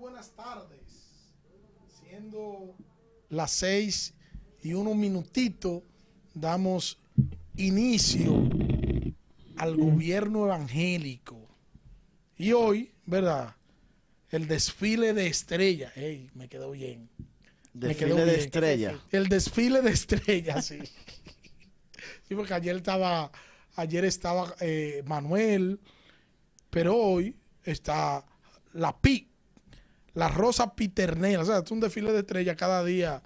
buenas tardes. Siendo las seis y unos minutitos, damos inicio al gobierno evangélico. Y hoy, ¿verdad? El desfile de estrellas. Ey, me quedó bien. Me quedó Desfile de bien. estrella. El desfile de estrellas, sí. sí, porque ayer estaba, ayer estaba eh, Manuel, pero hoy está la PI, la Rosa Piternera. O sea, es un desfile de estrellas cada día.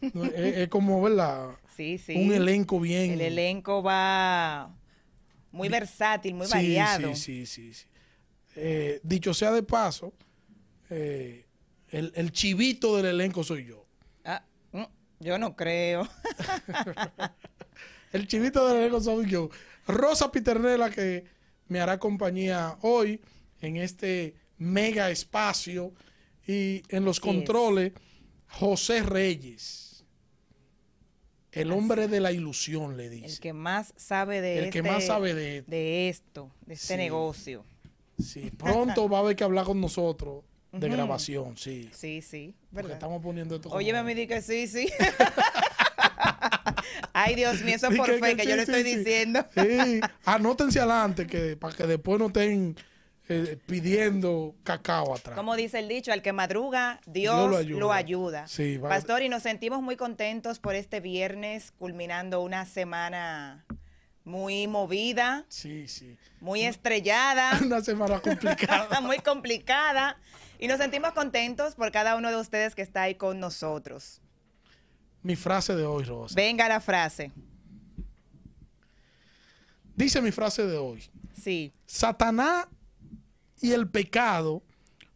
Es, es como, ¿verdad? Sí, sí. Un elenco bien. El elenco va muy versátil, muy Sí, variado. Sí, sí, sí. sí. Eh, dicho sea de paso, eh, el, el chivito del elenco soy yo. Ah, mm, yo no creo. El chivito del elenco soy yo. Rosa Piternela que me hará compañía hoy en este mega espacio y en los Así es. controles José Reyes. El hombre de la ilusión, le dice. El que más sabe de El que este- más sabe de- de esto, de este Sí. negocio. Sí, pronto va a haber que hablar con nosotros de grabación, sí. Sí, sí, Porque ¿verdad? estamos poniendo esto Oye, me di que sí, sí. Ay, Dios mío, eso es por que- fe que que sí, yo le sí, estoy sí. diciendo. Sí, anótense adelante que, para que después no estén eh, pidiendo cacao atrás. Como dice el dicho, al que madruga, Dios, Dios lo lo ayuda. Sí, Pastor, y nos sentimos muy contentos por este viernes, culminando una semana muy movida, Sí, sí. muy estrellada, Una semana complicada. muy complicada. Y nos sentimos contentos por cada uno de ustedes que está ahí con nosotros. mi frase de hoy, Rosa. Venga la frase. Dice mi frase de hoy. Sí, Satanás y el pecado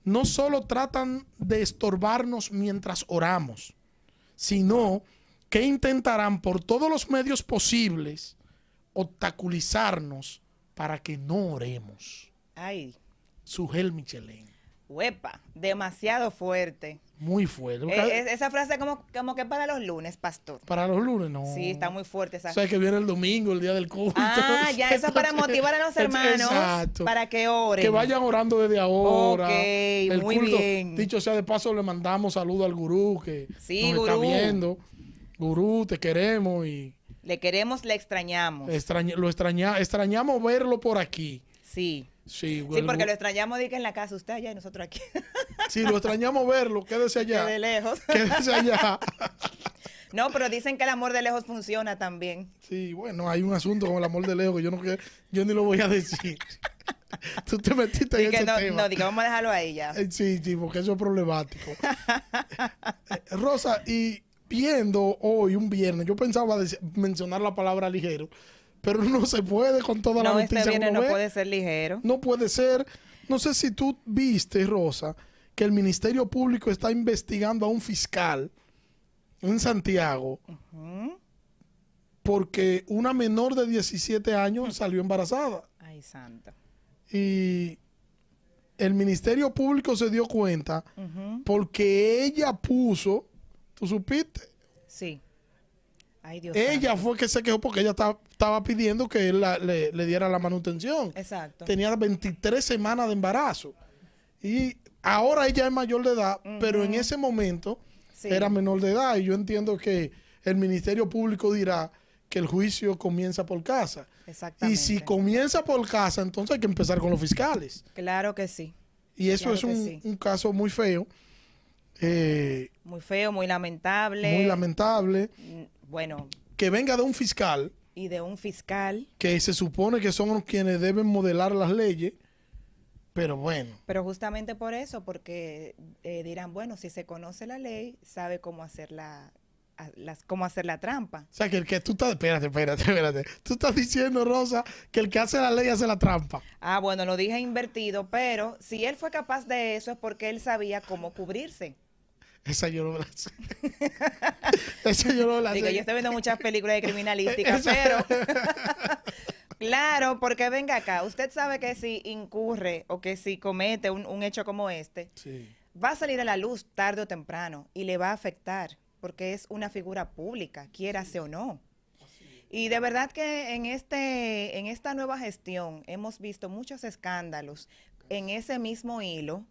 no solo tratan de estorbarnos mientras oramos, sino que intentarán por todos los medios posibles obstaculizarnos para que no oremos. ay, Sugel Michelin. Huepa, demasiado fuerte. Muy fuerte. Eh, es- esa frase como, como que para los lunes, Pastor. Para los lunes, no. Sí, está muy fuerte esa O sea, que viene el domingo, el día del culto. Ah, ya, eso es para motivar a los hermanos Exacto. para que oren. Que vayan orando desde ahora. Ok, muy bien. Dicho sea de paso, le mandamos saludo al gurú que Sí, nos está viendo. Gurú, te queremos y Le queremos, le extrañamos. extraña- lo extraña, extrañamos verlo por aquí. Sí. Sí, Sí, porque lo extrañamos de que en la casa usted allá y nosotros aquí. sí, lo extrañamos verlo. Quédese allá. de lejos. Quédese allá. No, pero dicen que el amor de lejos funciona también. Sí, bueno, hay un asunto con el amor de lejos que yo no yo ni lo voy a decir. Tú te metiste en que ese no, tema. no, di que vamos a dejarlo ahí ya. Eh, Sí, sí, porque eso es problemático. Eh, Rosa, y viendo hoy, un viernes, yo pensaba mencionar la palabra ligero, pero no se puede con toda la noticia. este uno no puede ser ligero. No puede ser. No sé si tú viste, Rosa, que el Ministerio Público está investigando a un fiscal en Santiago porque una menor de 17 años salió embarazada. Ay, santa. Y el Ministerio Público se dio cuenta porque ella puso, ¿tú supiste? Sí. Ay, Dios Ella santo. fue que se quejó porque ella estaba, estaba pidiendo que él la- le, le diera la manutención. Exacto. Tenía 23 semanas de embarazo. Y ahora ella es mayor de edad, pero en ese momento Sí. era menor de edad. Y yo entiendo que el Ministerio Público dirá que el juicio comienza por casa. Exactamente. Y si comienza por casa, entonces hay que empezar con los fiscales. Claro que sí. Y eso Claro es que un, sí. un caso muy feo, eh, Muy feo, muy lamentable. muy lamentable, Mm, Bueno, que venga de un fiscal y de un fiscal. que se supone que son los quienes deben modelar las leyes, pero bueno, Pero justamente por eso, porque eh, dirán, bueno, si se conoce la ley, sabe cómo hacer la, a- las, cómo hacer la trampa. o sea, que el que tú estás, espérate, espérate, espérate, tú estás diciendo, Rosa, que el que hace la ley hace la trampa. Ah, bueno, lo dije invertido, pero si él fue capaz de eso es porque él sabía cómo cubrirse. Esa yo no la sé. Esa yo no la Digo, sé. yo estoy viendo muchas películas de criminalística, pero claro, porque venga acá, usted sabe que si incurre o que si comete un, un hecho como este, Sí. va a salir a la luz tarde o temprano y le va a afectar, porque es una figura pública, quiérase o no. Y de verdad que en este, en esta nueva gestión hemos visto muchos escándalos en ese mismo hilo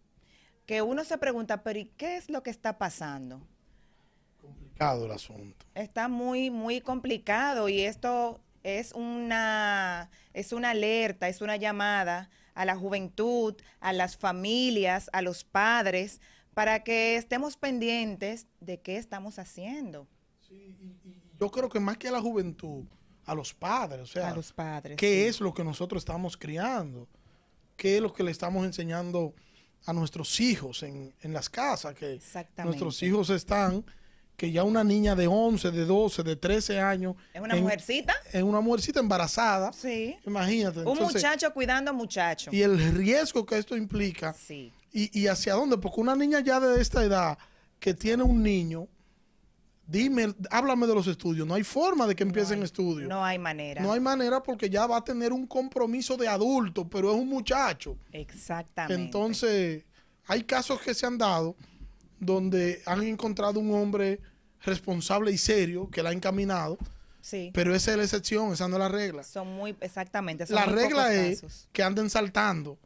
que uno se pregunta, pero ¿y qué es lo que está pasando? Complicado el asunto. Está muy, muy complicado y esto es una, es una alerta, es una llamada a la juventud, a las familias, a los padres, para que estemos pendientes de qué estamos haciendo. Sí, y, yo creo que más que a la juventud, a los padres, o sea, a los padres, ¿qué es lo que nosotros estamos criando? ¿Qué es lo que le estamos enseñando a nuestros hijos en, en las casas? Que nuestros hijos están que ya una niña de 11, de 12, de 13 años. ¿Es una mujercita? Es una mujercita embarazada. Sí. Imagínate. Un muchacho cuidando a muchacho. Y el riesgo que esto implica. Sí. Y, y hacia dónde, porque una niña ya de esta edad que tiene un niño, dime, háblame de los estudios. No hay forma de que empiecen estudios. No hay manera. No hay manera porque ya va a tener un compromiso de adulto, pero es un muchacho. Exactamente. Entonces, hay casos que se han dado donde han encontrado un hombre responsable y serio que la ha encaminado. Sí. Pero esa es la excepción, esa no es la regla. Son muy, exactamente. la regla es que anden saltando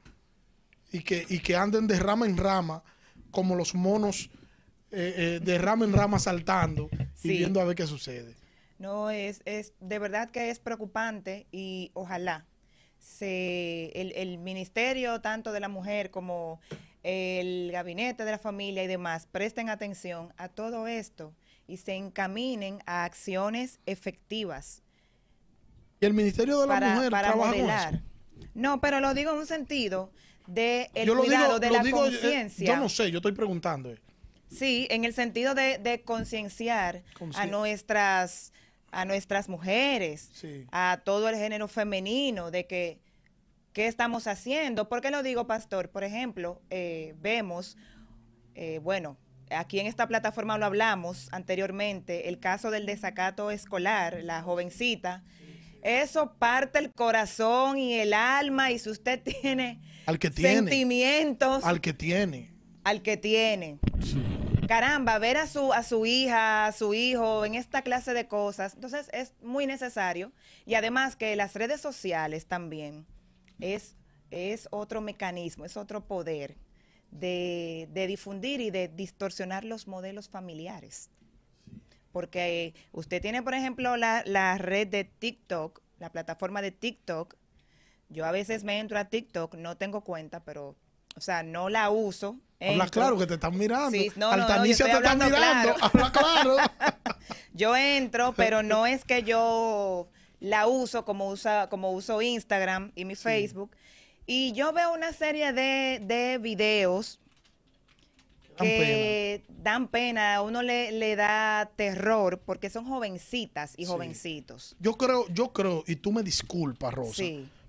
y que, y que anden de rama en rama, como los monos eh, eh, de rama en rama saltando y viendo a ver qué sucede. No, es, es de verdad que es preocupante y ojalá se, el, el ministerio tanto de la mujer como el gabinete de la familia y demás presten atención a todo esto y se encaminen a acciones efectivas. ¿Y el Ministerio de la Mujer trabaja con eso? No, pero lo digo en un sentido de el cuidado de la eh, conciencia. Yo no sé, yo estoy preguntando. Sí, en el sentido de, concienciar a nuestras a nuestras mujeres, a todo el género femenino, de que qué estamos haciendo. ¿Por qué lo digo, pastor? Por ejemplo, eh, vemos, eh, bueno, aquí en esta plataforma lo hablamos anteriormente, el caso del desacato escolar, la jovencita. Eso parte el corazón y el alma y si usted tiene, al que tiene sentimientos. Al que tiene. Al que tiene. Caramba, ver a su, a su hija, a su hijo en esta clase de cosas. Entonces es muy necesario. Y además que las redes sociales también es, es otro mecanismo, es otro poder de, difundir y de distorsionar los modelos familiares. Porque usted tiene, por ejemplo, la, la red de TikTok, la plataforma de TikTok. Yo a veces me entro a TikTok, no tengo cuenta, pero, o sea, no la uso. Habla claro que te están mirando. Sí, no, no, te están mirando. Habla claro. yo entro, pero no es que yo la uso como, usa, como uso Instagram y mi Facebook. Y yo veo una serie de, de videos que dan pena, a uno le, le, da terror porque son jovencitas y jovencitos. Yo creo, yo creo, y tú me disculpas, Rosa,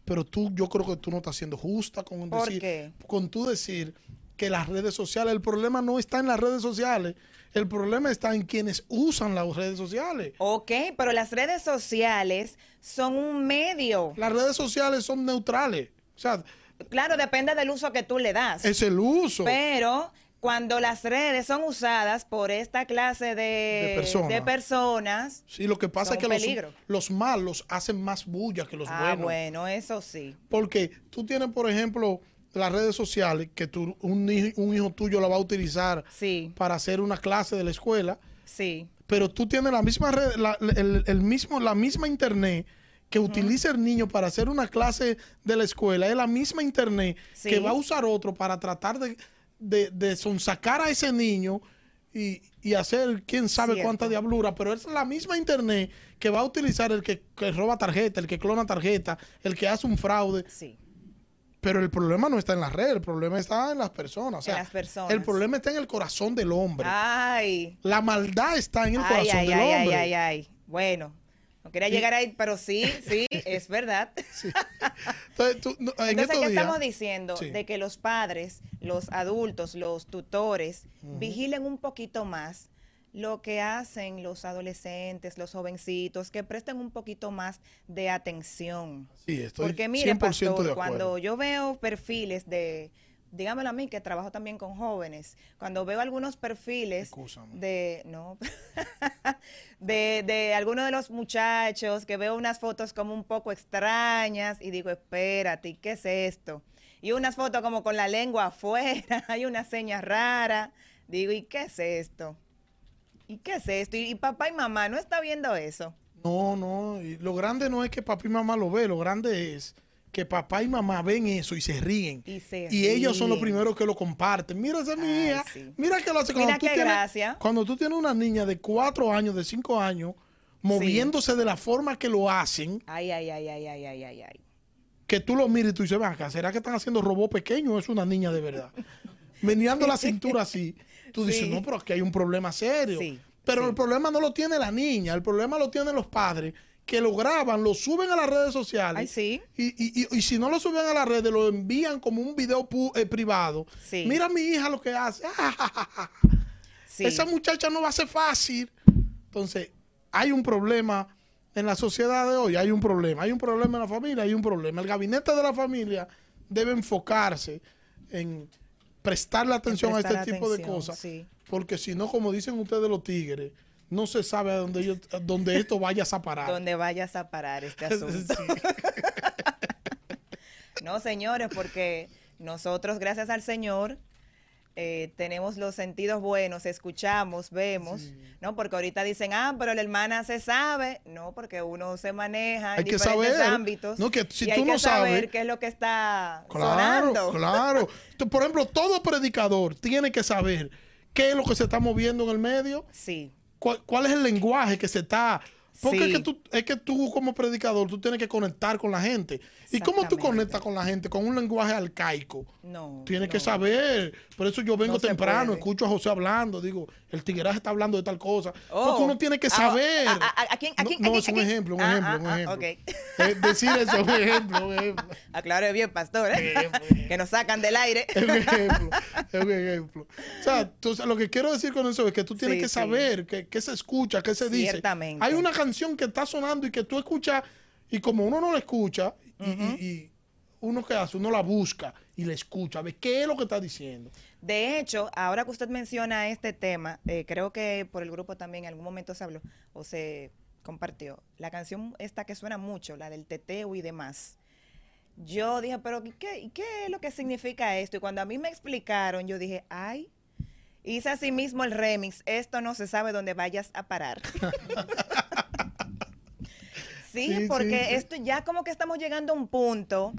pero tú, yo creo que tú no estás siendo justa con decir, con tú decir que las redes sociales, el problema no está en las redes sociales, el problema está en quienes usan las redes sociales. Ok, pero las redes sociales son un medio. Las redes sociales son neutrales. O sea, claro, depende del uso que tú le das. Es el uso. Pero cuando las redes son usadas por esta clase de, de, personas, sí, lo que pasa es que los, los, malos hacen más bulla que los ah, buenos. Ah, bueno, eso sí. Porque tú tienes, por ejemplo, las redes sociales que tú, un, hijo tuyo la va a utilizar para hacer una clase de la escuela. Sí. Pero tú tienes la misma red, la, el, mismo, la misma internet que utiliza el niño para hacer una clase de la escuela. Es la misma internet que va a usar otro para tratar de, de, sonsacar a ese niño y, hacer quién sabe cuánta diablura. Pero es la misma internet que va a utilizar el que, que roba tarjeta, el que clona tarjeta, el que hace un fraude. Sí. Pero el problema no está en la red, el problema está en las personas. O sea, en las personas. El problema está en el corazón del hombre. Ay. La maldad está en el corazón del hombre. Ay, ay, ay. Bueno, no quería llegar ahí, pero sí, sí, es verdad. Entonces, tú, ¿qué estamos diciendo? De que los padres, los adultos, los tutores, vigilen un poquito más lo que hacen los adolescentes, los jovencitos, que presten un poquito más de atención. Sí, estoy Porque mire, pastor, cuando yo veo perfiles de, dígamelo a mí que trabajo también con jóvenes, cuando veo algunos perfiles de, no, de, de algunos de los muchachos, que veo unas fotos como un poco extrañas y digo, espérate, ¿qué es esto? Y unas fotos como con la lengua afuera, hay una seña rara. Digo, ¿y qué es esto? ¿Y qué es esto? Y, y papá y mamá no está viendo eso. No, no. y lo grande no es que papá y mamá lo ve, lo grande es que papá y mamá ven eso y se ríen. Y se ellos son los primeros que lo comparten. Mira esa es sí. Mira que lo hace Mira cuando tú qué tienes, gracia. Cuando tú tienes una niña de cuatro años, de cinco años, moviéndose de la forma que lo hacen, Ay, ay, ay, ay, ay, ay, ay, ay. que tú lo miras y tú dices, acá, ¿será que están haciendo robot pequeño o es una niña de verdad? Meneando la cintura así. Tú dices, Sí. no, pero aquí hay un problema serio. Pero el problema no lo tiene la niña, el problema lo tienen los padres que lo graban, lo suben a las redes sociales. Ay, sí. Y, y- y- y si no lo suben a las redes, lo envían como un video eh, privado. Sí. Mira a mi hija lo que hace. Sí. Esa muchacha no va a ser fácil. Entonces, hay un problema en la sociedad de hoy, hay un problema. Hay un problema en la familia, hay un problema. El gabinete de la familia debe enfocarse en prestarle atención a este tipo de cosas. sí. Porque si no, como dicen ustedes los tigres, no se sabe a dónde, a dónde esto vayas a parar. Donde vayas a parar este asunto. No, señores, porque nosotros, gracias al Señor, eh, tenemos los sentidos buenos, escuchamos, vemos, ¿no? Porque ahorita dicen, ah, pero la hermana se sabe. No, porque uno se maneja en Hay que diferentes saber, ámbitos. ¿no? Que si y hay tú que no saber sabes- qué es lo que está Claro, sonando. claro. Tú, Por ejemplo, todo predicador tiene que saber qué es lo que se está moviendo en el medio, Sí, cuál, es el lenguaje que se está... Porque Sí. es, que tú, es que tú como predicador, tú tienes que conectar con la gente. ¿Y cómo tú conectas con la gente? Con un lenguaje arcaico. no. Tienes que saber. Por eso yo vengo No temprano, escucho a José hablando, digo, el tigueraje está hablando de tal cosa. Oh. Porque uno tiene que saber. ¿A, a- a quién? ¿A No, es un ejemplo, un Ah, ejemplo, ah, un ah, ejemplo. Eh, decir eso es un ejemplo, un ejemplo. Aclare bien, pastor, ¿eh? que nos sacan del aire. Es un ejemplo, es un ejemplo. O sea, entonces, lo que quiero decir con eso es que tú tienes Sí, que sí. saber qué, se escucha, qué se dice. Ciertamente. Hay una canción que está sonando y que tú escuchas y como uno no la escucha y, y- y uno que hace, uno la busca y la escucha, ve qué es lo que está diciendo. De hecho, ahora que usted menciona este tema, eh, creo que por el grupo también en algún momento se habló o se compartió. La canción esta que suena mucho, la del teteo y demás. Yo dije, pero ¿y ¿qué, qué es lo que significa esto? Y cuando a mí me explicaron, yo dije, ay, hice así mismo el remix, esto no se sabe dónde vayas a parar. sí, Sí, porque sí, esto ya como que estamos llegando a un punto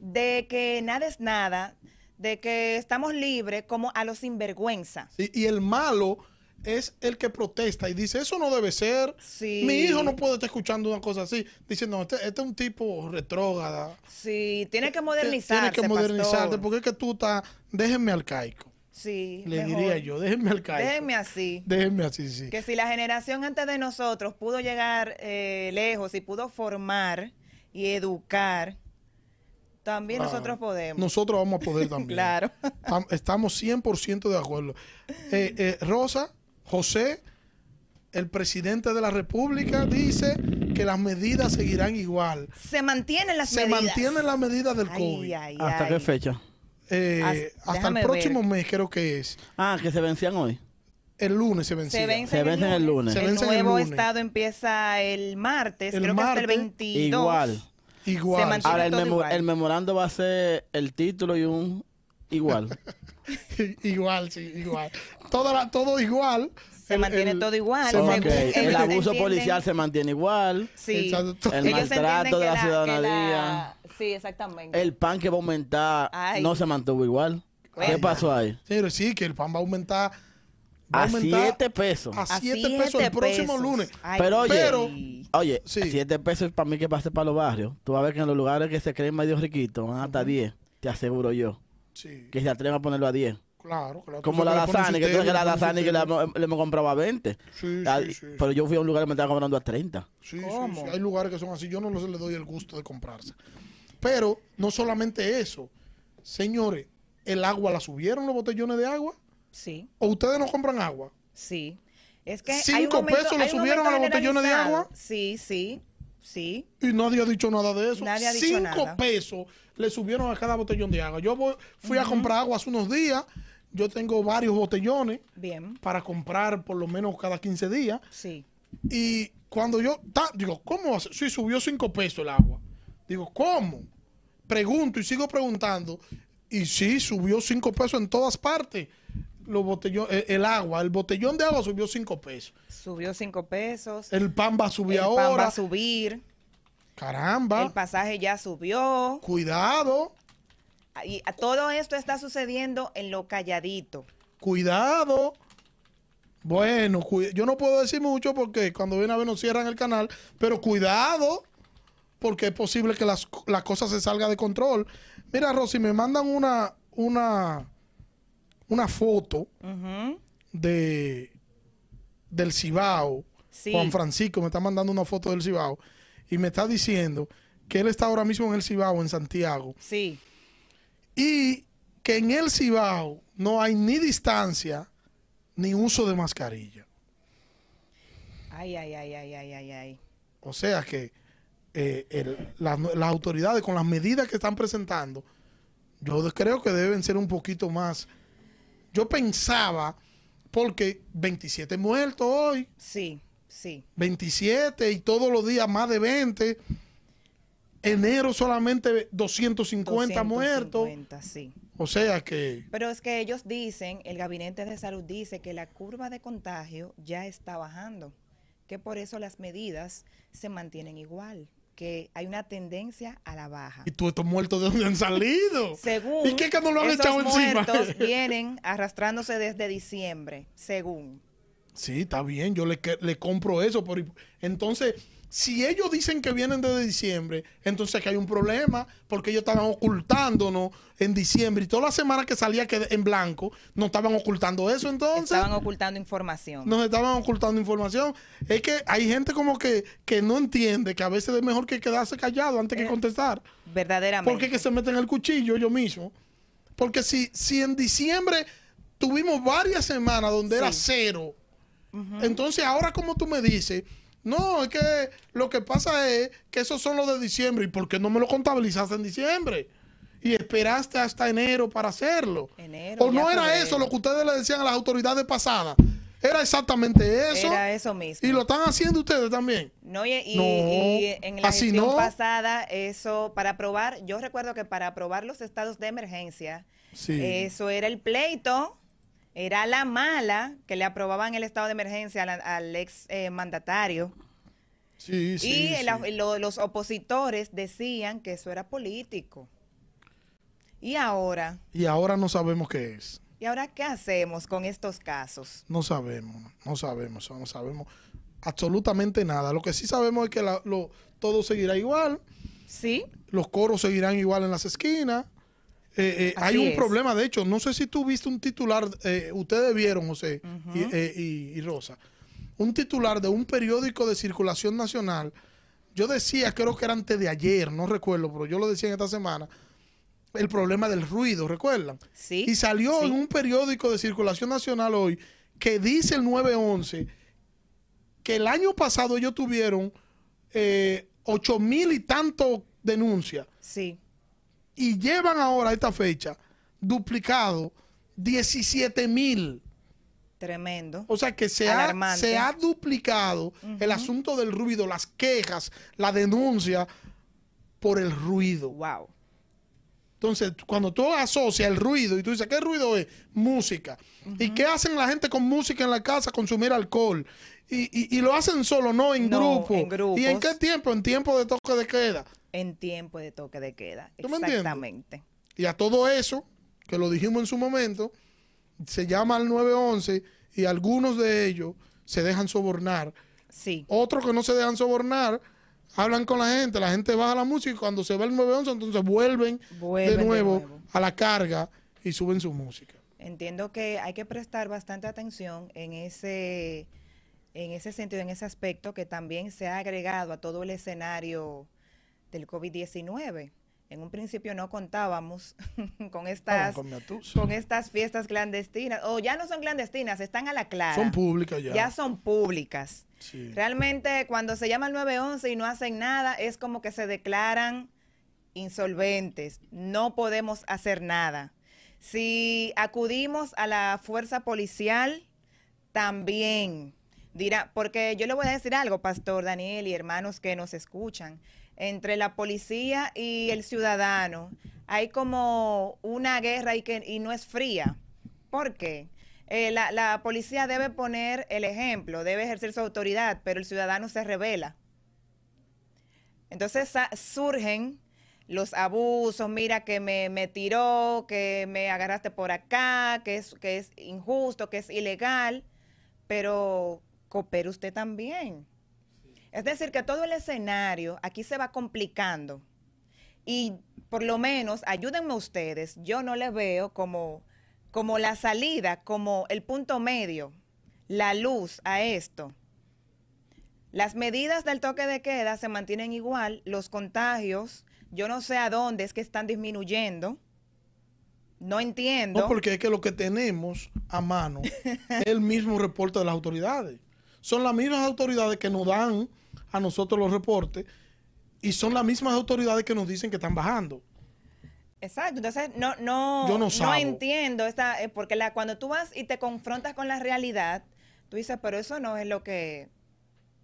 de que nada es nada, de que estamos libres como a los sinvergüenza. Sí, Y el malo es el que protesta y dice, eso no debe ser. Sí. Mi hijo no puede estar escuchando una cosa así. Dice, no, este, este es un tipo retrógrada. Sí, tiene que Tiene modernizarse, que modernizarte pastor. porque es que tú estás, déjenme arcaico. Sí, Le mejor. diría yo, déjenme arcaico. Déjenme así. Déjenme así, sí. Que si la generación antes de nosotros pudo llegar eh, lejos y pudo formar y educar, también Ah, nosotros podemos. Nosotros vamos a poder también. Claro. Tam- Estamos 100% de acuerdo. Eh, eh, Rosa, José, el presidente de la República dice que las medidas seguirán igual. Se mantienen las Se medidas. mantienen las medidas del Ay, COVID. ay, ¿Hasta ay. qué fecha? Eh, hasta el próximo ver. mes creo que es. Ah, que se vencían hoy. El lunes se vencía. Se vencen, Se vencen el lunes. El nuevo lunes. estado empieza el martes, El creo que hasta el martes. 22. Igual. Igual. Se Ahora el, memo- igual. el memorando va a ser el título y un igual. igual, sí, igual. Todo, la- todo igual. Se mantiene todo igual, se El abuso entienden- policial se mantiene igual. Sí. El Ellos maltrato de la ciudadanía. Sí, exactamente. El pan que va a aumentar Ay. no se mantuvo igual. ¿Qué pasó ahí? Señores, sí, que el pan va a aumentar. Va A aumentar 7 pesos. A A 7 siete pesos el próximo pesos. lunes. Ay, Pero oye, Pero- oye, Sí. 7 pesos para mí que pase para los barrios. Tú vas a ver que en los lugares que se creen medio riquitos van hasta 10. Te aseguro yo. Sí, Que se atreven a ponerlo a 10. Claro, claro. Como la sabes que lasaña, que tú sabes que la lasaña que le, hemos- comprado a 20. Sí, Ah, sí, sí. Pero yo fui a un lugar que me estaban comprando a 30. Sí, sí, ¿Cómo? sí. Hay lugares que son así. Yo no les le doy el gusto de comprarse. Pero no solamente eso. Señores, ¿el agua la subieron los botellones de agua? Sí, ¿O ustedes no compran agua? sí. Es que hay un ¿Cinco momento- pesos le subieron a los botellones de agua? Sí, sí, sí. Y nadie ha dicho nada de eso. Nadie ha dicho Cinco nada. pesos le subieron a cada botellón de agua. Yo voy- fui a comprar agua hace unos días. Yo tengo varios botellones Bien, para comprar por lo menos cada 15 días. sí. Y cuando yo, ta- digo, ¿cómo? Sí, subió 5 pesos el agua. Digo, ¿cómo? pregunto y sigo preguntando. Y sí, subió cinco pesos en todas partes. Los botellón, el, el agua, el botellón de agua subió cinco pesos. Subió cinco pesos. El pan va a subir el ahora. pan va a subir. Caramba. El pasaje ya subió. Cuidado, Y todo esto está sucediendo en lo calladito. cuidado. Bueno, cu- yo no puedo decir mucho porque cuando viene a ver nos cierran el canal, pero cuidado, porque es posible que las, las cosas se salgan de control. Mira, Rosy, me mandan una, una, una foto de del Cibao. Sí. Juan Francisco me está mandando una foto del Cibao y me está diciendo que él está ahora mismo en el Cibao, en Santiago, Sí. Y que en el Cibao no hay ni distancia ni uso de mascarilla. Ay, ay, ay, ay, ay, ay, ay. O sea que eh, el- la- las autoridades con las medidas que están presentando, yo creo que deben ser un poquito más. Yo pensaba, porque 27 muertos hoy, Sí, sí. 27 y todos los días más de 20. Enero solamente 250 muertos. 250, sí. O sea que Pero es que ellos dicen, el Gabinete de Salud dice que la curva de contagio ya está bajando, que por eso las medidas se mantienen igual, que hay una tendencia a la baja. ¿Y tú estos muertos de dónde han salido? Según ¿Y qué que no lo han esos echado encima? muertos vienen arrastrándose desde diciembre, según. Sí, está bien, yo le, le compro eso. Pero entonces, si ellos dicen que vienen desde diciembre, entonces que hay un problema, porque ellos estaban ocultándonos en diciembre y todas las semanas que salía que- en blanco, no estaban ocultando eso entonces. Estaban ocultando información. nos estaban ocultando información. Es que hay gente como que, que no entiende que a veces es mejor que quedarse callado antes que Eh, contestar. Verdaderamente. Porque que se meten el cuchillo yo mismo. Porque si, si en diciembre tuvimos varias semanas donde era cero, entonces ahora como tú me dices, no, es que lo que pasa es que esos son los de diciembre. ¿Y por qué no me lo contabilizaste en diciembre? Y esperaste hasta enero para hacerlo. Enero, o no era febrero. eso lo que ustedes le decían a las autoridades pasadas. Era exactamente eso. Era eso mismo. Y lo están haciendo ustedes también. No, y, y- No, y en la así gestión no. pasada, eso, para aprobar, yo recuerdo que para aprobar los estados de emergencia, Sí. eso era el pleito, era la mala que le aprobaban el estado de emergencia al, al ex eh, mandatario. Sí, sí. y sí. la- lo- los opositores decían que eso era político. Y ahora, Y ahora no sabemos qué es. ¿y ahora qué hacemos con estos casos? No sabemos, no sabemos, no sabemos absolutamente nada. Lo que sí sabemos es que la- lo- todo seguirá igual, ¿Sí? los coros seguirán igual en las esquinas. Eh, eh, hay un es. problema, de hecho, no sé si tú viste un titular, eh, ustedes vieron, José eh, y- y Rosa, un titular de un periódico de circulación nacional. Yo decía, creo que era antes de ayer, no recuerdo, pero yo lo decía en esta semana, el problema del ruido, ¿recuerdan? ¿Sí? Y salió Sí. en un periódico de circulación nacional hoy que dice el 911 que el año pasado ellos tuvieron eh, ocho mil y tanto denuncias Sí. Y llevan ahora a esta fecha duplicado 17 mil. Tremendo. O sea que se ha, se ha duplicado el asunto del ruido, las quejas, la denuncia por el ruido. Wow. Entonces, cuando tú asocias el ruido y tú dices, ¿qué ruido es? Música. ¿Y qué hacen la gente con música en la casa? Consumir alcohol. Y, y- y lo hacen solo, no en No, grupo. en. ¿Y en qué tiempo? En tiempo de toque de queda. En tiempo de toque de queda. ¿Tú me entiendes? Exactamente. Y a todo eso, que lo dijimos en su momento, se llama al 911 y algunos de ellos se dejan sobornar. Sí. Otros que no se dejan sobornar, hablan con la gente, la gente baja la música y cuando se va el 911, entonces vuelven, Vuelven de, de nuevo nuevo. a la carga y suben su música. Entiendo que hay que prestar bastante atención en ese, en ese sentido, en ese aspecto que también se ha agregado a todo el escenario del COVID-19. En un principio no contábamos con estas, con estas fiestas clandestinas, o ya no son clandestinas, están a la clara. Son públicas ya. Ya son públicas. Sí. Realmente cuando se llama el 911 y no hacen nada, es como que se declaran insolventes. No podemos hacer nada. Si acudimos a la fuerza policial, también dirá, porque yo le voy a decir algo, Pastor Daniel y hermanos que nos escuchan. Entre la policía y el ciudadano hay como una guerra y, que, y no es fría. ¿Por qué? Eh, la, la policía debe poner el ejemplo, debe ejercer su autoridad, pero el ciudadano se revela. Entonces surgen los abusos, mira que me, me tiró, que me agarraste por acá, que es, que es injusto, que es ilegal, pero coopere usted también. Es decir, que todo el escenario aquí se va complicando. Y por lo menos, ayúdenme ustedes, yo no le veo como, como la salida, como el punto medio, la luz a esto. Las medidas del toque de queda se mantienen igual, los contagios, yo no sé a dónde es que están disminuyendo. No entiendo. No, porque es que lo que tenemos a mano es el mismo reporte de las autoridades. Son las mismas autoridades que nos dan a nosotros los reportes y son las mismas autoridades que nos dicen que están bajando. Exacto, entonces no, no, Yo no sabo. entiendo esta, eh, porque la, cuando tú vas y te confrontas con la realidad, tú dices, pero eso no es lo que,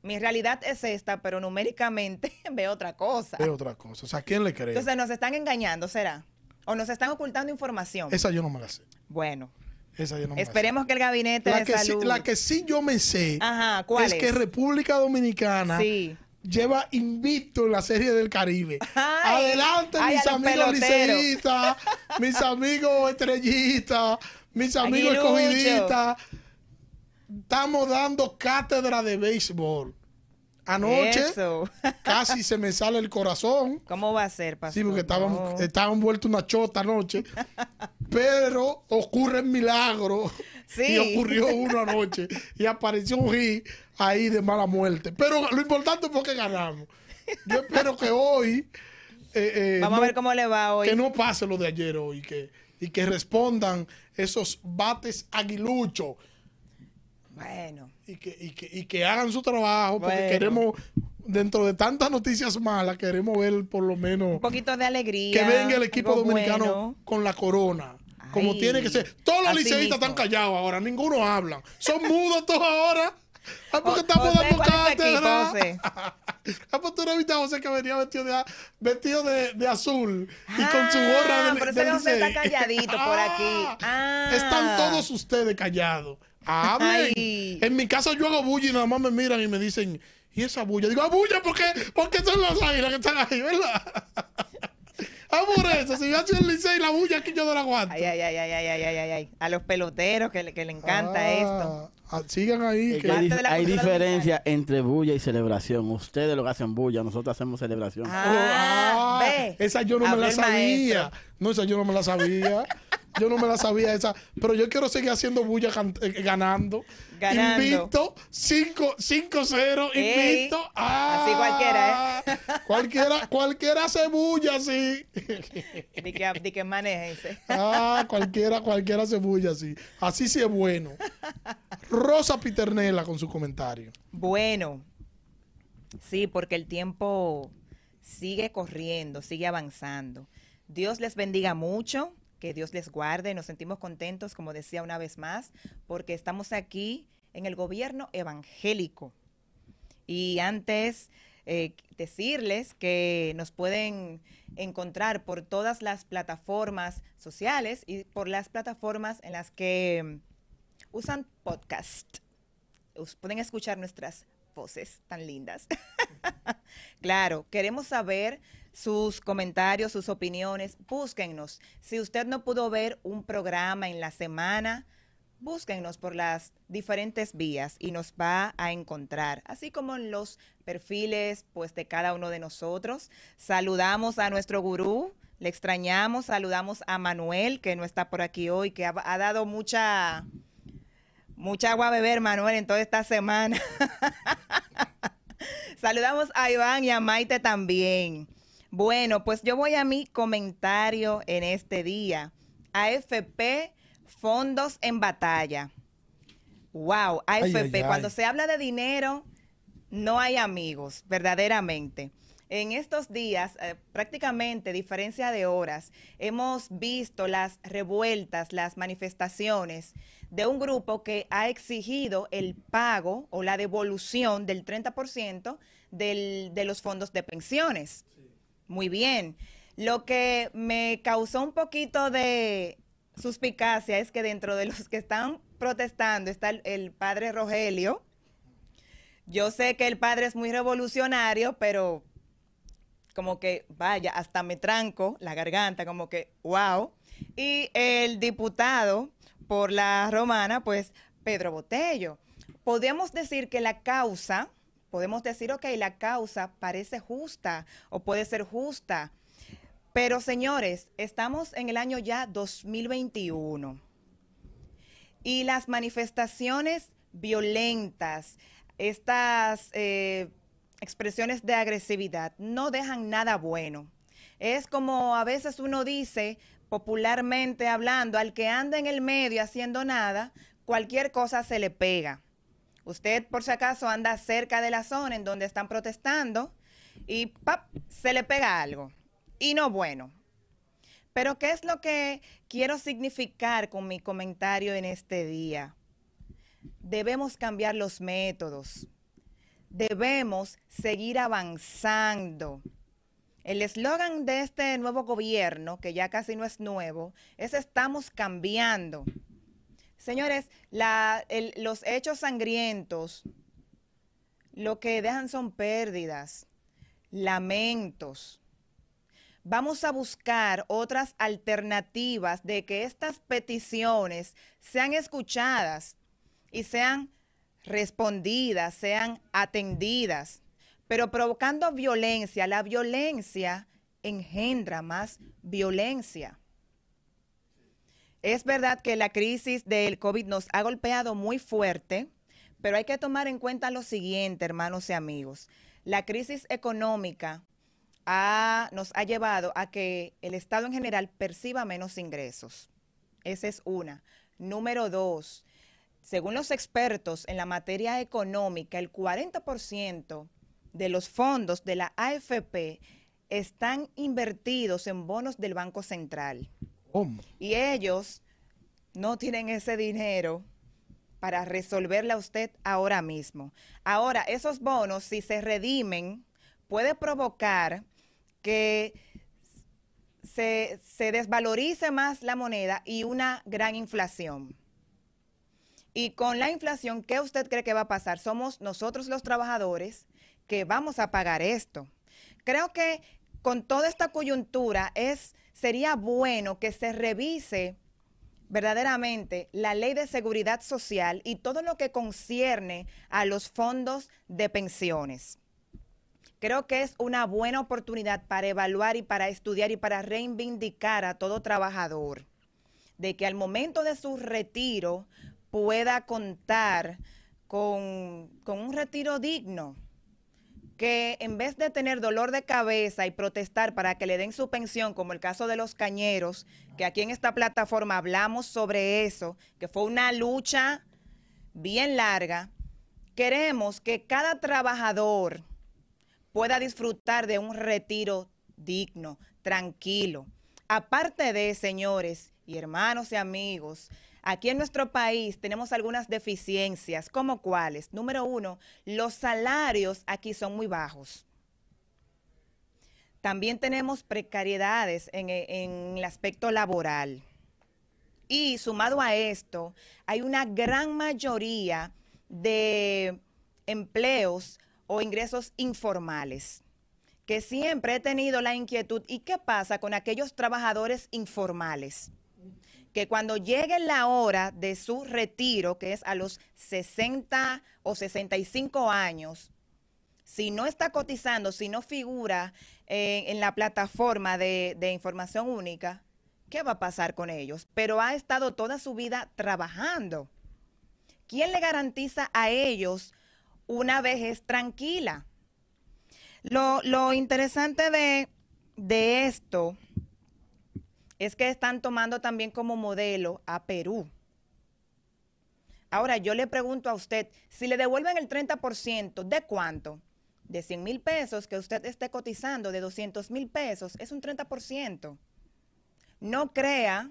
mi realidad es esta, pero numéricamente veo otra cosa. Es otra cosa. O sea, ¿a quién le cree? Entonces nos están engañando, ¿será? O nos están ocultando información. Esa yo no me la sé. Bueno, Esa yo no me esperemos que el gabinete la de que, sí, la que sí yo me sé Ajá, ¿cuál es es? que República Dominicana Sí. lleva invicto en la serie del Caribe. Ay, Adelante, ay, mis amigos liceístas, mis amigos estrellistas, mis amigos escogidistas. Estamos dando cátedra de béisbol. Anoche Eso. casi se me sale el corazón. ¿Cómo va a ser, pastor? Sí, porque No. estaban vueltos una chota anoche. Pero ocurren milagros. Sí. Y ocurrió uno anoche. Y apareció un hit ahí de mala muerte. Pero lo importante fue que ganamos. Yo espero que hoy. eh, eh, Vamos no- a ver cómo le va hoy. Que no pase lo de ayer hoy. Que, y que respondan esos bates aguiluchos. Bueno. Y que, y, que, y que hagan su trabajo. Porque Bueno. queremos. Dentro de tantas noticias malas, queremos ver por lo menos Un poquito de alegría. que venga el equipo dominicano bueno. con la corona. Como Ay, tiene que ser. Todos los liceístas están callados ahora, ninguno habla. Son mudos todos ahora. Ah, porque O- estamos José, dando ¿cuál es cátedra. José? Ah, pues tú no viste a José que venía vestido de, vestido de, de azul y con su Ah, gorra del, por eso del José está calladito por aquí. Ah. Están todos ustedes callados. Hablen. En mi casa yo hago bulla y nada más me miran y me dicen, ¿y esa bulla? Digo, ¡Ah, bulla! ¿Por qué? Porque son las águilas que están ahí, ¿verdad? Ah, por eso, si yo hacía el liceo y la bulla aquí yo no la aguanto. Ay, ay, ay, ay, ay, ay, ay, ay. A los peloteros que le, que le encanta ah, esto. Ah, sigan ahí. Que hay, diferencia entre bulla y celebración. Ustedes lo que hacen bulla, nosotros hacemos celebración. Ah, ah, ve, esa yo no me la sabía. No, esa yo no me la sabía. Yo no me la sabía esa. Pero yo quiero seguir haciendo bulla eh, ganando. Ganando. Invicto 5 5-0. Ey, Invicto. Ah, así cualquiera, ¿eh? Cualquiera, cualquiera hace bulla así. Di que, di que manéjense. Ah, cualquiera, cualquiera hace bulla así. Así sí es bueno. Rosa Piternela con su comentario. Bueno, sí, porque el tiempo sigue corriendo, sigue avanzando. Dios les bendiga mucho, que Dios les guarde. Nos sentimos contentos, como decía una vez más, porque estamos aquí en el gobierno evangélico. Y antes, eh, decirles que nos pueden encontrar por todas las plataformas sociales y por las plataformas en las que usan podcast. Pueden escuchar nuestras voces tan lindas. claro, queremos saber sus comentarios, sus opiniones. Búsquennos. Si usted no pudo ver un programa en la semana, búsquennos por las diferentes vías y nos va a encontrar, así como en los perfiles pues de cada uno de nosotros. Saludamos a nuestro gurú, le extrañamos, saludamos a Manuel que no está por aquí hoy, que ha, ha dado mucha mucha agua a beber Manuel en toda esta semana. Saludamos a Iván y a Maite también. Bueno, pues yo voy a mi comentario en este día. AFP Fondos en batalla. Wow, AFP. Ay, ay, ay. Cuando se habla de dinero, no hay amigos, verdaderamente. en estos días, eh, prácticamente diferencia de horas, hemos visto las revueltas, las manifestaciones de un grupo que ha exigido el pago o la devolución del 30% del, de los fondos de pensiones. Muy bien. Lo que me causó un poquito de suspicacia es que dentro de los que están protestando está el padre Rogelio. Yo sé que el padre es muy revolucionario, pero como que, vaya, hasta me tranco la garganta, como que, wow. Y el diputado por la romana, pues Pedro Botello. Podemos decir que la causa, podemos decir, ok, la causa parece justa o puede ser justa, pero señores, estamos en el año ya 2021 y las manifestaciones violentas, estas eh, expresiones de agresividad no dejan nada bueno. Es como a veces uno dice, popularmente hablando, al que anda en el medio haciendo nada, cualquier cosa se le pega. Usted, por si acaso, anda cerca de la zona en donde están protestando y ¡pap! se le pega algo. Y no bueno. Pero ¿qué es lo que quiero significar con mi comentario en este día? Debemos cambiar los métodos debemos seguir avanzando. El eslogan de este nuevo gobierno, que ya casi no es nuevo, es estamos cambiando. Señores, los hechos sangrientos lo que dejan son pérdidas, lamentos. Vamos a buscar otras alternativas de que estas peticiones sean escuchadas y sean respondidas, sean atendidas, pero provocando violencia. La violencia engendra más violencia. Es verdad que la crisis del COVID nos ha golpeado muy fuerte, pero hay que tomar en cuenta lo siguiente, hermanos y amigos. La crisis económica nos ha llevado a que el Estado en general perciba menos ingresos. Esa es una. Número dos, según los expertos en la materia económica, el 40% de los fondos de la AFP están invertidos en bonos del Banco Central. Y ellos no tienen ese dinero para resolverle a usted ahora mismo. Ahora, esos bonos, si se redimen, puede provocar que se desvalorice más la moneda y una gran inflación. Y con la inflación, ¿qué usted cree que va a pasar? Somos nosotros los trabajadores que vamos a pagar esto. Creo que con toda esta coyuntura es sería bueno que se revise verdaderamente la ley de seguridad social y todo lo que concierne a los fondos de pensiones. Creo que es una buena oportunidad para evaluar y para estudiar y para reivindicar a todo trabajador de que al momento de su retiro pueda contar con, un retiro digno, que en vez de tener dolor de cabeza y protestar para que le den su pensión, como el caso de los cañeros, que aquí en esta plataforma hablamos sobre eso, que fue una lucha bien larga, queremos que cada trabajador pueda disfrutar de un retiro digno, tranquilo. Aparte de, señores y hermanos y amigos, Aquí en nuestro país tenemos algunas deficiencias, como cuáles. Número uno, los salarios aquí son muy bajos. También tenemos precariedades en, en, el aspecto laboral. Y sumado a esto, hay una gran mayoría de empleos o ingresos informales, que siempre he tenido la inquietud, ¿y qué pasa con aquellos trabajadores informales? Que cuando llegue la hora de su retiro, que es a los 60 o 65 años, si no está cotizando, si no figura eh, en la plataforma de, información única, ¿qué va a pasar con ellos? Pero ha estado toda su vida trabajando. ¿Quién le garantiza a ellos una vejez tranquila? Lo, interesante de esto es que están tomando también como modelo a Perú. Ahora, yo le pregunto a usted, si le devuelven el 30%, ¿de cuánto? de 100 mil pesos que usted esté cotizando de 200 mil pesos es un 30%. No crea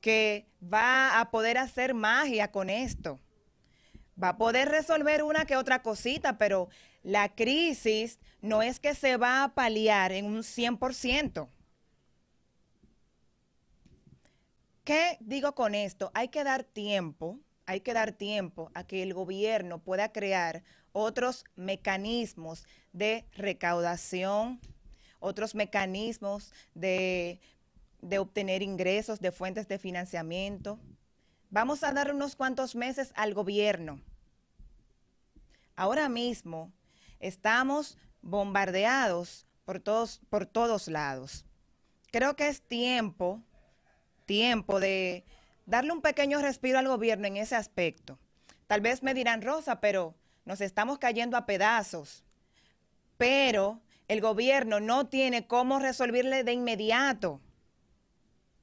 que va a poder hacer magia con esto. Va a poder resolver una que otra cosita, pero la crisis no es que se va a paliar en un 100%. ¿Qué digo con esto? Hay que dar tiempo, hay que dar tiempo a que el gobierno pueda crear otros mecanismos de recaudación, otros mecanismos de, obtener ingresos de fuentes de financiamiento. Vamos a dar unos cuantos meses al gobierno. Ahora mismo estamos bombardeados por todos, por todos lados. Creo que es tiempo, tiempo de darle un pequeño respiro al gobierno en ese aspecto. Tal vez me dirán, Rosa, pero nos estamos cayendo a pedazos. Pero el gobierno no tiene cómo resolverle de inmediato,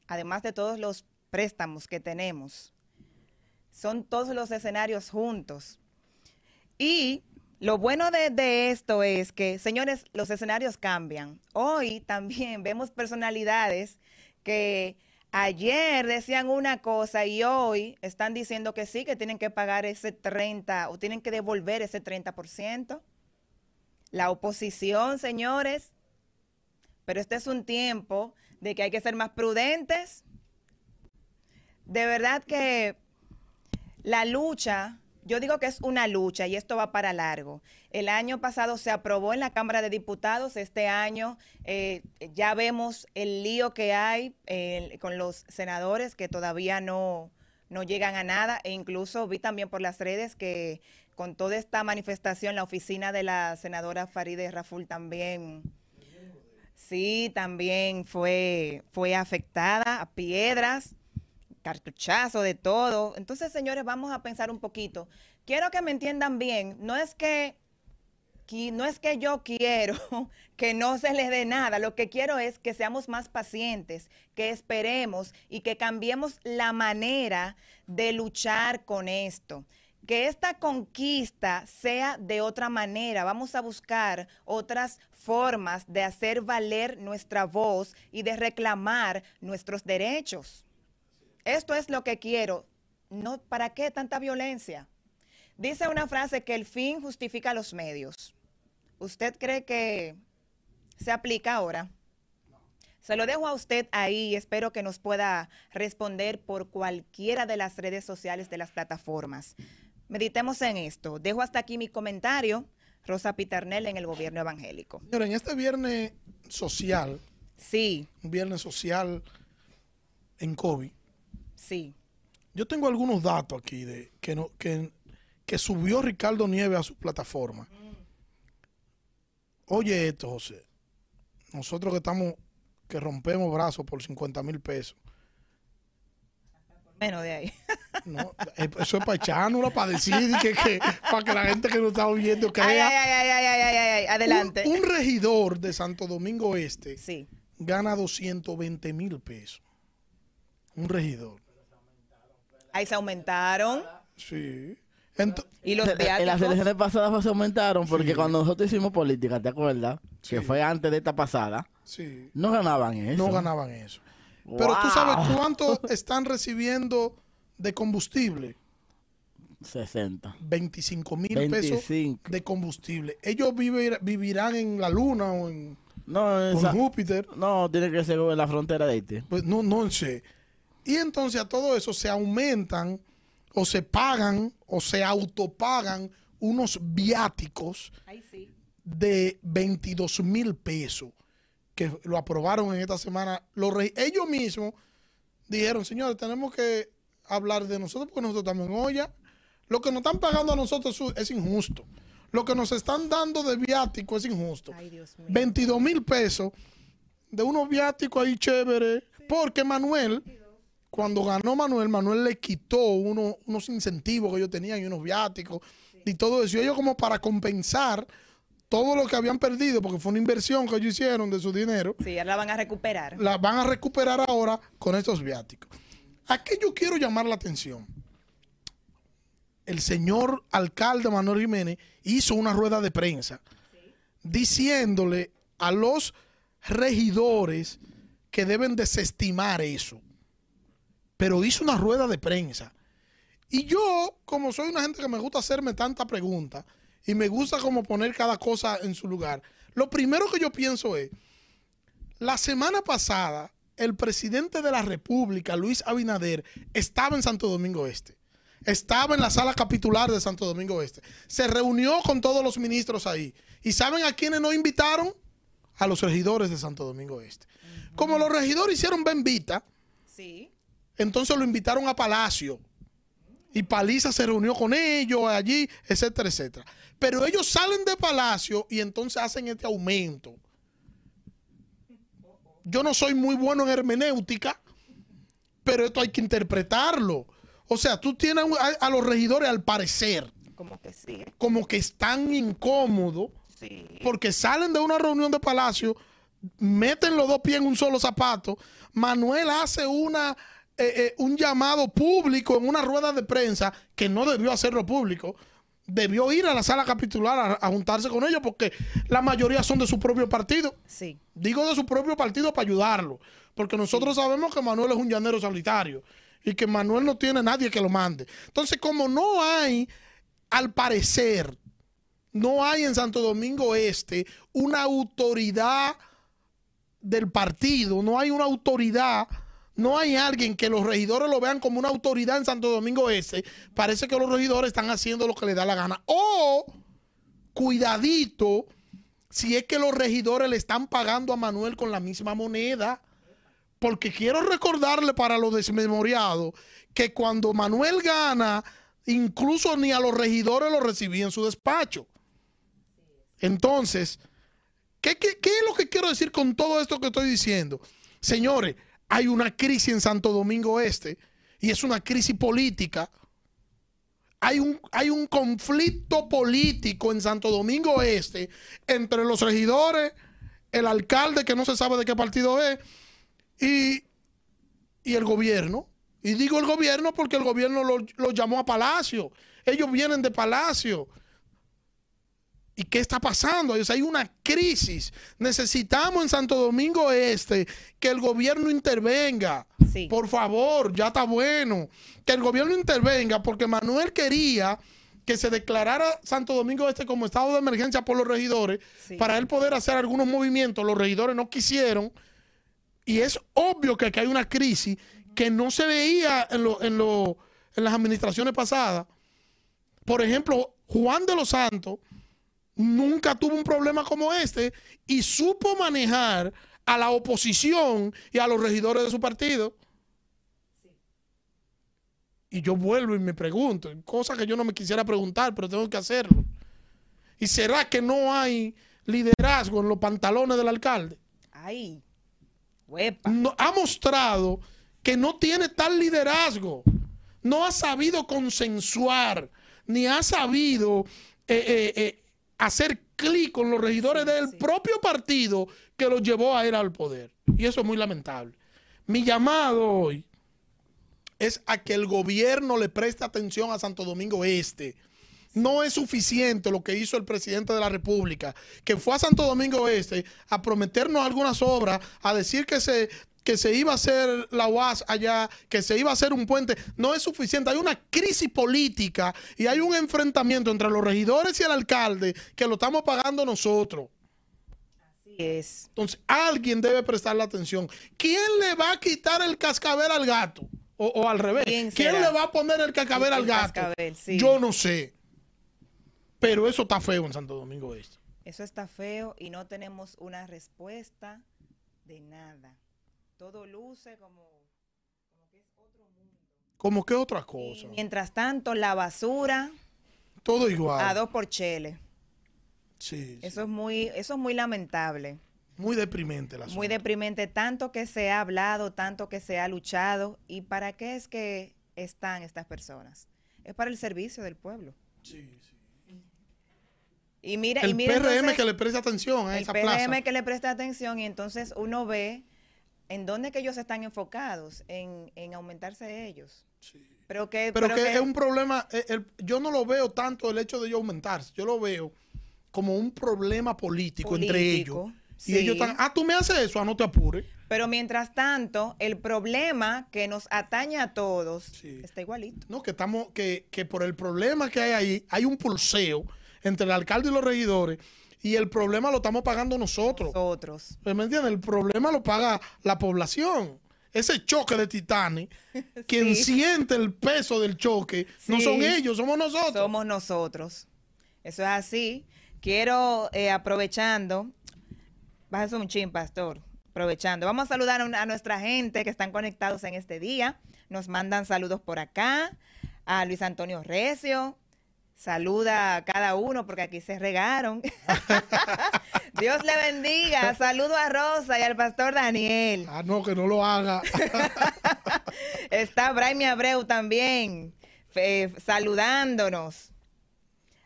además de todos los préstamos que tenemos. Son todos los escenarios juntos. Y lo bueno de, esto es que, señores, los escenarios cambian. Hoy también vemos personalidades que ayer decían una cosa y hoy están diciendo que sí, que tienen que pagar ese 30 o tienen que devolver ese 30%. La oposición, señores, pero este es un tiempo de que hay que ser más prudentes. De verdad que la lucha yo digo que es una lucha y esto va para largo. El año pasado se aprobó en la Cámara de Diputados, este año eh, ya vemos el lío que hay eh, con los senadores que todavía no, no llegan a nada e incluso vi también por las redes que con toda esta manifestación la oficina de la senadora Farideh Raful también sí también fue fue afectada a piedras cartuchazo, de todo. Entonces, señores, vamos a pensar un poquito. Quiero que me entiendan bien, no es que no es que yo quiero que no se les dé nada, lo que quiero es que seamos más pacientes, que esperemos y que cambiemos la manera de luchar con esto. Que esta conquista sea de otra manera. Vamos a buscar otras formas de hacer valer nuestra voz y de reclamar nuestros derechos. Esto es lo que quiero. No, ¿Para qué tanta violencia? Dice una frase que el fin justifica los medios. ¿Usted cree que se aplica ahora? Se lo dejo a usted ahí y espero que nos pueda responder por cualquiera de las redes sociales de las plataformas. Meditemos en esto. Dejo hasta aquí mi comentario. Rosa Piternel en el gobierno evangélico. Señora, en este viernes social. Sí. Un viernes social en COVID. Sí. Yo tengo algunos datos aquí de que no, que, que subió Ricardo Nieves a su plataforma. Oye esto, José. Nosotros que estamos, que rompemos brazos por 50 mil pesos. Menos de ahí. No, eh, eso es para echárnoslo, para decir que, que, para que la gente que nos está oyendo crea. Ay, ay, ay, ay, ay, ay, adelante. Un, un, regidor de Santo Domingo Este sí. gana 220 mil pesos. Un regidor. Ahí se aumentaron. Sí. Y los En las elecciones pasadas se aumentaron porque sí. cuando nosotros hicimos política, ¿te acuerdas? Sí. Que fue antes de esta pasada. Sí. No ganaban eso. No ganaban eso. Wow. Pero tú sabes cuánto están recibiendo de combustible. 60. 25 mil pesos de combustible. Ellos vivir, vivirán en la luna o en, no, esa, Júpiter. No, tiene que ser en la frontera de Haití. Pues no, no sé. Y entonces a todo eso se aumentan o se pagan o se autopagan unos viáticos sí. de 22 mil pesos que lo aprobaron en esta semana. Los ellos mismos dijeron, señores, tenemos que hablar de nosotros porque nosotros estamos en olla. Lo que nos están pagando a nosotros es injusto. Lo que nos están dando de viático es injusto. Ay, Dios mío. 22 mil pesos de unos viáticos ahí chévere. Sí. Porque Manuel cuando ganó Manuel, Manuel le quitó uno, unos incentivos que ellos tenían y unos viáticos sí. y todo eso. Y ellos como para compensar todo lo que habían perdido, porque fue una inversión que ellos hicieron de su dinero. Sí, ya la van a recuperar. La van a recuperar ahora con estos viáticos. ¿A qué yo quiero llamar la atención? El señor alcalde Manuel Jiménez hizo una rueda de prensa sí. diciéndole a los regidores que deben desestimar eso. Pero hizo una rueda de prensa. Y yo, como soy una gente que me gusta hacerme tanta pregunta y me gusta como poner cada cosa en su lugar, lo primero que yo pienso es, la semana pasada, el presidente de la República, Luis Abinader, estaba en Santo Domingo Este. Estaba en la sala capitular de Santo Domingo Este. Se reunió con todos los ministros ahí. ¿Y saben a quiénes no invitaron? A los regidores de Santo Domingo Este. Como los regidores hicieron Benvita, sí. Entonces lo invitaron a Palacio. Y Paliza se reunió con ellos allí, etcétera, etcétera. Pero ellos salen de Palacio y entonces hacen este aumento yo no soy muy bueno en hermenéutica, pero esto hay que interpretarlo. O sea, tú tienes a, los regidores al parecer. Como que sí. Como que están incómodos. Sí. Porque salen de una reunión de palacio, meten los dos pies en un solo zapato. Manuel hace una, eh, eh, un llamado público en una rueda de prensa que no debió hacerlo público debió ir a la sala capitular a, juntarse con ellos porque la mayoría son de su propio partido. Sí. Digo de su propio partido para ayudarlo, porque nosotros sabemos que Manuel es un llanero solitario y que Manuel no tiene nadie que lo mande. Entonces, como no hay, al parecer, no hay en Santo Domingo Este una autoridad del partido, no hay una autoridad no hay alguien que los regidores lo vean como una autoridad en Santo Domingo Este, parece que los regidores están haciendo lo que les da la gana. O, cuidadito, si es que los regidores le están pagando a Manuel con la misma moneda. Porque quiero recordarle para los desmemoriados que cuando Manuel gana, incluso ni a los regidores lo recibía en su despacho. Entonces, ¿qué, qué es lo que quiero decir con todo esto que estoy diciendo? Señores, hay una crisis en Santo Domingo Este y es una crisis política. Hay un, hay un conflicto político en Santo Domingo Este entre los regidores, el alcalde que no se sabe de qué partido es y, el gobierno. Y digo el gobierno porque el gobierno lo, lo llamó a Palacio. Ellos vienen de Palacio. ¿Y qué está pasando? hay una crisis. Necesitamos en Santo Domingo Este que el gobierno intervenga. Por favor, ya está bueno. Que el gobierno intervenga porque Manuel quería que se declarara Santo Domingo Este como estado de emergencia por los regidores para él poder hacer algunos movimientos. Los regidores no quisieron. Y es obvio que aquí hay una crisis que no se veía en, en, en las administraciones pasadas. Por ejemplo, Juan de los Santos nunca tuvo un problema como este y supo manejar a la oposición y a los regidores de su partido. Y yo vuelvo y me pregunto, cosa que yo no me quisiera preguntar, pero tengo que hacerlo. ¿Y será que no hay liderazgo en los pantalones del alcalde? Ay, ha mostrado que no tiene tal liderazgo. No ha sabido consensuar, ni ha sabido eh, eh, eh, hacer clic con los regidores del propio partido que los llevó a ir al poder. Y eso es muy lamentable. Mi llamado hoy es a que el gobierno le preste atención a Santo Domingo Este. No es suficiente lo que hizo el presidente de la República, que fue a Santo Domingo Este a prometernos algunas obras, a decir que se que se iba a hacer la UAS allá, que se iba a hacer un puente, no es suficiente. Hay una crisis política y hay un enfrentamiento entre los regidores y el alcalde que lo estamos pagando nosotros. Así es. Entonces, alguien debe prestarle atención. ¿Quién le va a quitar el cascabel al gato? O, al revés. ¿Quién, le va a poner el cascabel al gato? Yo no sé. Pero eso está feo en Santo Domingo Este. Eso está feo y no tenemos una respuesta de nada todo luce como, que es otro mundo. Como que otra cosa. mientras tanto, la basura. Todo igual. A dos por chele. Sí. Eso es muy, eso es muy lamentable. Muy deprimente la Muy deprimente, tanto que se ha hablado, tanto que se ha luchado. ¿Y para qué es que están estas personas? Es para el servicio del pueblo. Sí, sí. Y mira, el y PRM que le presta atención a esa plaza. El PRM que le presta atención y entonces uno ve en dónde que ellos están enfocados, en, aumentarse ellos. Sí. Pero que, pero, que, es un problema, eh, yo no lo veo tanto el hecho de ellos aumentarse, yo lo veo como un problema político, entre ellos. Y ellos están, ah, tú me haces eso, ah, no te apures. Pero mientras tanto, el problema que nos atañe a todos está igualito. No, que estamos, que, que por el problema que hay ahí, hay un pulseo entre el alcalde y los regidores y el problema lo estamos pagando nosotros. Nosotros. ¿Me entiendes? El problema lo paga la población. Ese choque de titanes, quien siente el peso del choque, no son ellos, somos nosotros. Somos nosotros. Eso es así. Quiero, eh, aprovechando, bájese un chin, pastor, aprovechando. Vamos a saludar a, nuestra gente que están conectados en este día. Nos mandan saludos por acá. A Luis Antonio Recio, Saluda a cada uno porque aquí se regaron. Dios le bendiga. Saludo a Rosa y al pastor Daniel. Ah, no, que no lo haga. Está Braimi Abreu también saludándonos.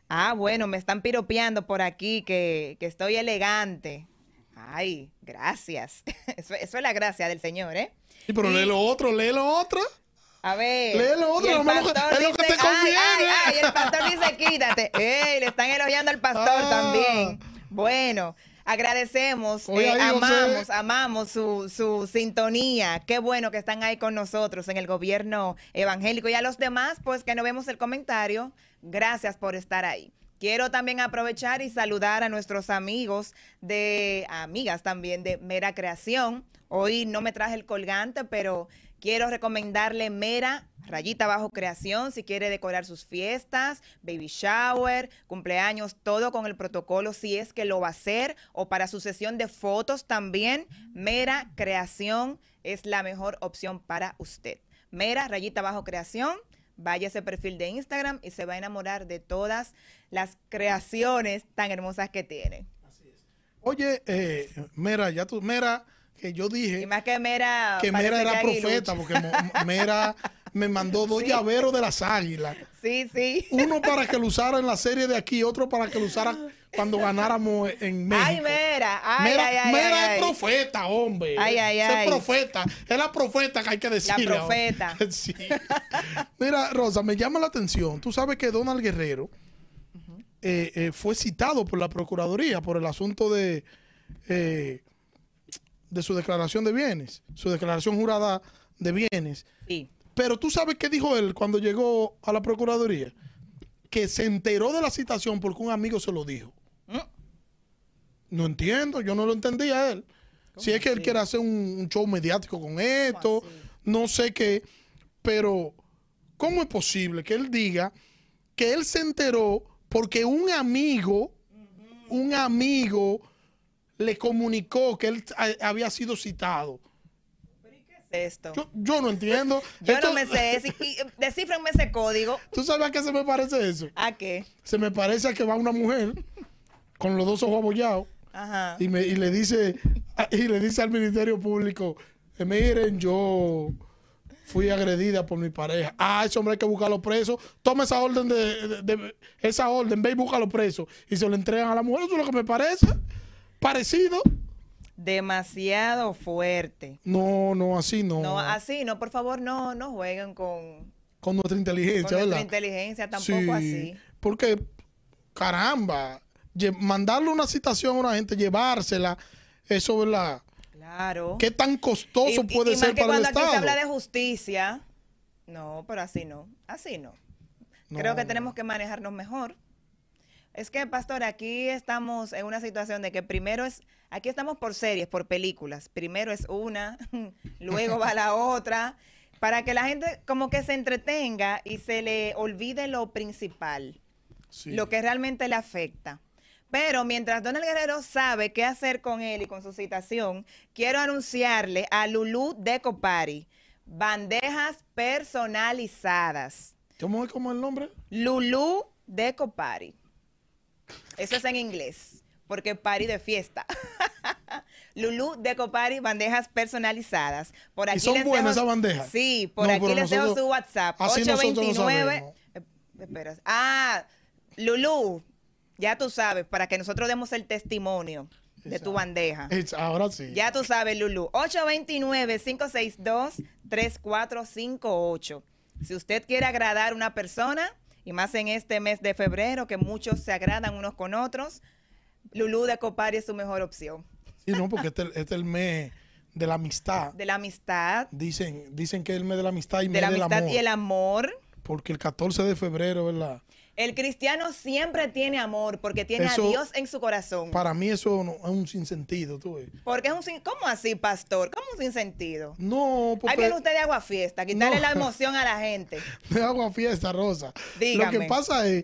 Ah, bueno, me están piropeando por aquí que, estoy elegante. Ay, gracias. Eso, es la gracia del Señor, ¿eh? Sí, pero lee lo otro, lee lo otro. A ver. Lee lo otro, lo, que te conviene. Ay, ay, el pastor dice, quítate. Ey, le están elogiando al pastor ah. también. Bueno, agradecemos, eh, amamos, amamos su, su sintonía. Qué bueno que están ahí con nosotros en el gobierno evangélico. Y a los demás, pues que no vemos el comentario, gracias por estar ahí. Quiero también aprovechar y saludar a nuestros amigos de, amigas también de Mera Creación. Hoy no me traje el colgante, pero Quiero recomendarle Mera, rayita bajo creación, si quiere decorar sus fiestas, baby shower, cumpleaños, todo con el protocolo, si es que lo va a hacer, o para su sesión de fotos también, Mera Creación es la mejor opción para usted. Mera, rayita bajo creación, vaya a ese perfil de Instagram y se va a enamorar de todas las creaciones tan hermosas que tiene. Oye, eh, Mera, ya tú, Mera que yo dije. Y más que Mera. Que Mera era profeta, porque Mera me mandó dos llaveros de las águilas. Sí, sí. Uno para que lo usara en la serie de aquí, otro para que lo usara cuando ganáramos en México. Ay, Mera. Ay, Mera, ay, Mera es profeta, hombre. Ay, ay, ay. Es profeta. Es la profeta que hay que decirle. La profeta. sí. Mira, Rosa, me llama la atención. Tú sabes que Donald Guerrero eh, eh, fue citado por la Procuraduría por el asunto de. Eh, de su declaración de bienes, su declaración jurada de bienes. Sí. Pero tú sabes qué dijo él cuando llegó a la Procuraduría? Que se enteró de la citación porque un amigo se lo dijo. ¿Mm? No entiendo, yo no lo entendía él. Si es que él quiere hacer un, show mediático con esto, no sé qué, pero ¿cómo es posible que él diga que él se enteró porque un amigo, un amigo le comunicó que él había sido citado. ¿Qué es esto? Yo, no entiendo. Yo no me sé. Descifrenme ese código. ¿Tú sabes a qué se me parece eso? ¿A qué? Se me parece a que va una mujer con los dos ojos abollados y, me, y le dice y le dice al Ministerio Público, eh, miren, yo fui agredida por mi pareja. Ah, ese hombre hay que buscarlo preso. Toma esa orden de, esa orden, ve y búscalo preso. Y se lo entregan a la mujer. Eso es lo que me parece parecido. Demasiado fuerte. No, no, así no. No, así no, por favor, no, no jueguen con... Con nuestra inteligencia, con nuestra inteligencia, tampoco así. Porque, caramba, mandarle una citación a una gente, llevársela, eso, ¿verdad? Claro. ¿Qué tan costoso puede ser para el Estado? Cuando se habla de justicia, no, pero así no, así no. Creo que tenemos que manejarnos mejor. Es que, pastor, aquí estamos en una situación de que primero es, aquí estamos por series, por películas. Primero es una, luego va la otra, para que la gente como que se entretenga y se le olvide lo principal, lo que realmente le afecta. Pero mientras Donald Guerrero sabe qué hacer con él y con su citación, quiero anunciarle a Lulú de Copari bandejas personalizadas. ¿Cómo es como el nombre? Lulú de Copari. Eso es en inglés, porque party de fiesta. Lulú de Copari, bandejas personalizadas. Por aquí ¿Y son buenas esas bandejas? Sí, por aquí les dejo su WhatsApp. 829. espera. Ah, Lulú, ya tú sabes, para que nosotros demos el testimonio de tu bandeja. ahora sí. Ya tú sabes, Lulú. 829-562-3458. Si usted quiere agradar a una persona, y más en este mes de febrero que muchos se agradan unos con otros, Lulú de Copari es su mejor opción. Sí, no, porque este, este es el mes de la amistad. De la amistad. Dicen, dicen que es el mes de la amistad y de la amistad y el amor. Porque el 14 de febrero, ¿verdad? El cristiano siempre tiene amor porque tiene a Dios en su corazón. Para mí eso no, es un sinsentido, tú ves. Porque es un sin, ¿Cómo así, pastor? ¿Cómo un sinsentido? No, porque... Ahí viene usted de agua fiesta, quitarle la emoción a la gente. De agua fiesta, Rosa. Dígame. Lo que pasa es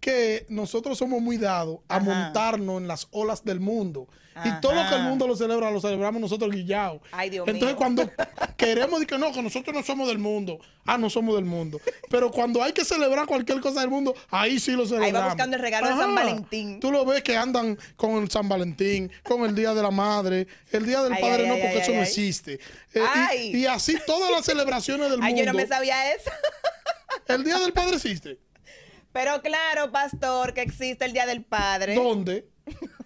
que nosotros somos muy dados a montarnos en las olas del mundo. Y todo lo que el mundo lo celebra, lo celebramos nosotros guillados. Ay, Dios Entonces, cuando queremos decir que no, que nosotros no somos del mundo, ah, no somos del mundo. Pero cuando hay que celebrar cualquier cosa del mundo, ahí sí lo celebramos. Ahí va buscando el regalo de San Valentín. Tú lo ves que andan con el San Valentín, con el Día de la Madre, el Día del Padre no, porque eso no existe. Eh, y, así todas las celebraciones del mundo. Ay, yo no me sabía eso. el Día del Padre existe. Pero claro, pastor, que existe el Día del Padre. ¿Dónde?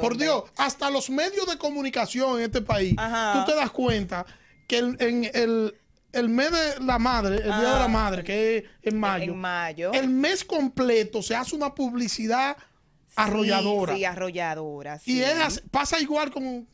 Por Dios, hasta los medios de comunicación en este país, tú te das cuenta que en el, mes de la madre, el Día de la Madre, que es en mayo, en mayo, el mes completo se hace una publicidad arrolladora. Sí, arrolladora. Y pasa igual con,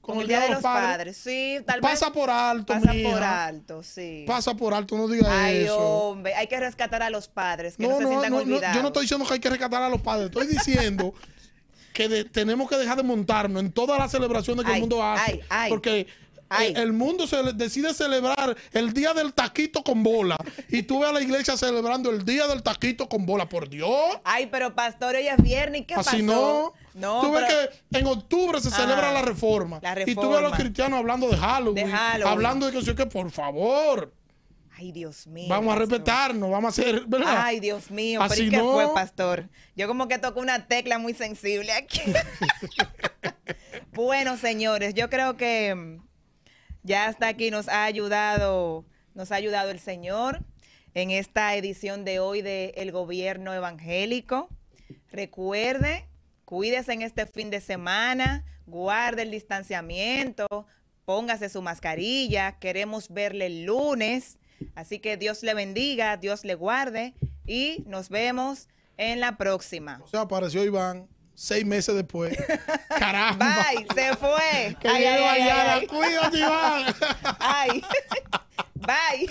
con, el, Día, de los, padres. Sí, tal vez. Pasa por alto, Pasa por alto, sí. Pasa por alto, no digas Ay, eso. hombre, hay que rescatar a los padres, que no, se sientan olvidados. yo no estoy diciendo que hay que rescatar a los padres, estoy diciendo que tenemos que dejar de montarnos en todas las celebraciones que el mundo hace. porque el mundo se decide celebrar el día del taquito con bola y tú ves a la iglesia celebrando el día del taquito con bola, por Dios. Ay, pero pastor, hoy es viernes, ¿qué Así no. No, tú ves que en octubre se celebra la reforma, Y tú ves a los cristianos hablando de Halloween, de Halloween. hablando de que, que por favor. Ay, Dios mío. Vamos a respetarnos, vamos a hacer, ¿verdad? Ay, Dios mío, Así pero ¿y qué fue, pastor? Yo como que toco una tecla muy sensible aquí. bueno, señores, yo creo que ya hasta aquí nos ha ayudado, nos ha ayudado el Señor en esta edición de hoy de El Gobierno Evangélico. Recuerde, cuídese en este fin de semana, guarde el distanciamiento, póngase su mascarilla. Queremos verle el lunes. Así que Dios le bendiga, Dios le guarde y nos vemos en la próxima. O apareció Iván seis meses después. Caramba. Bye, se fue. Que ay, ay, ay, Cuídate, Iván. Ay. Bye.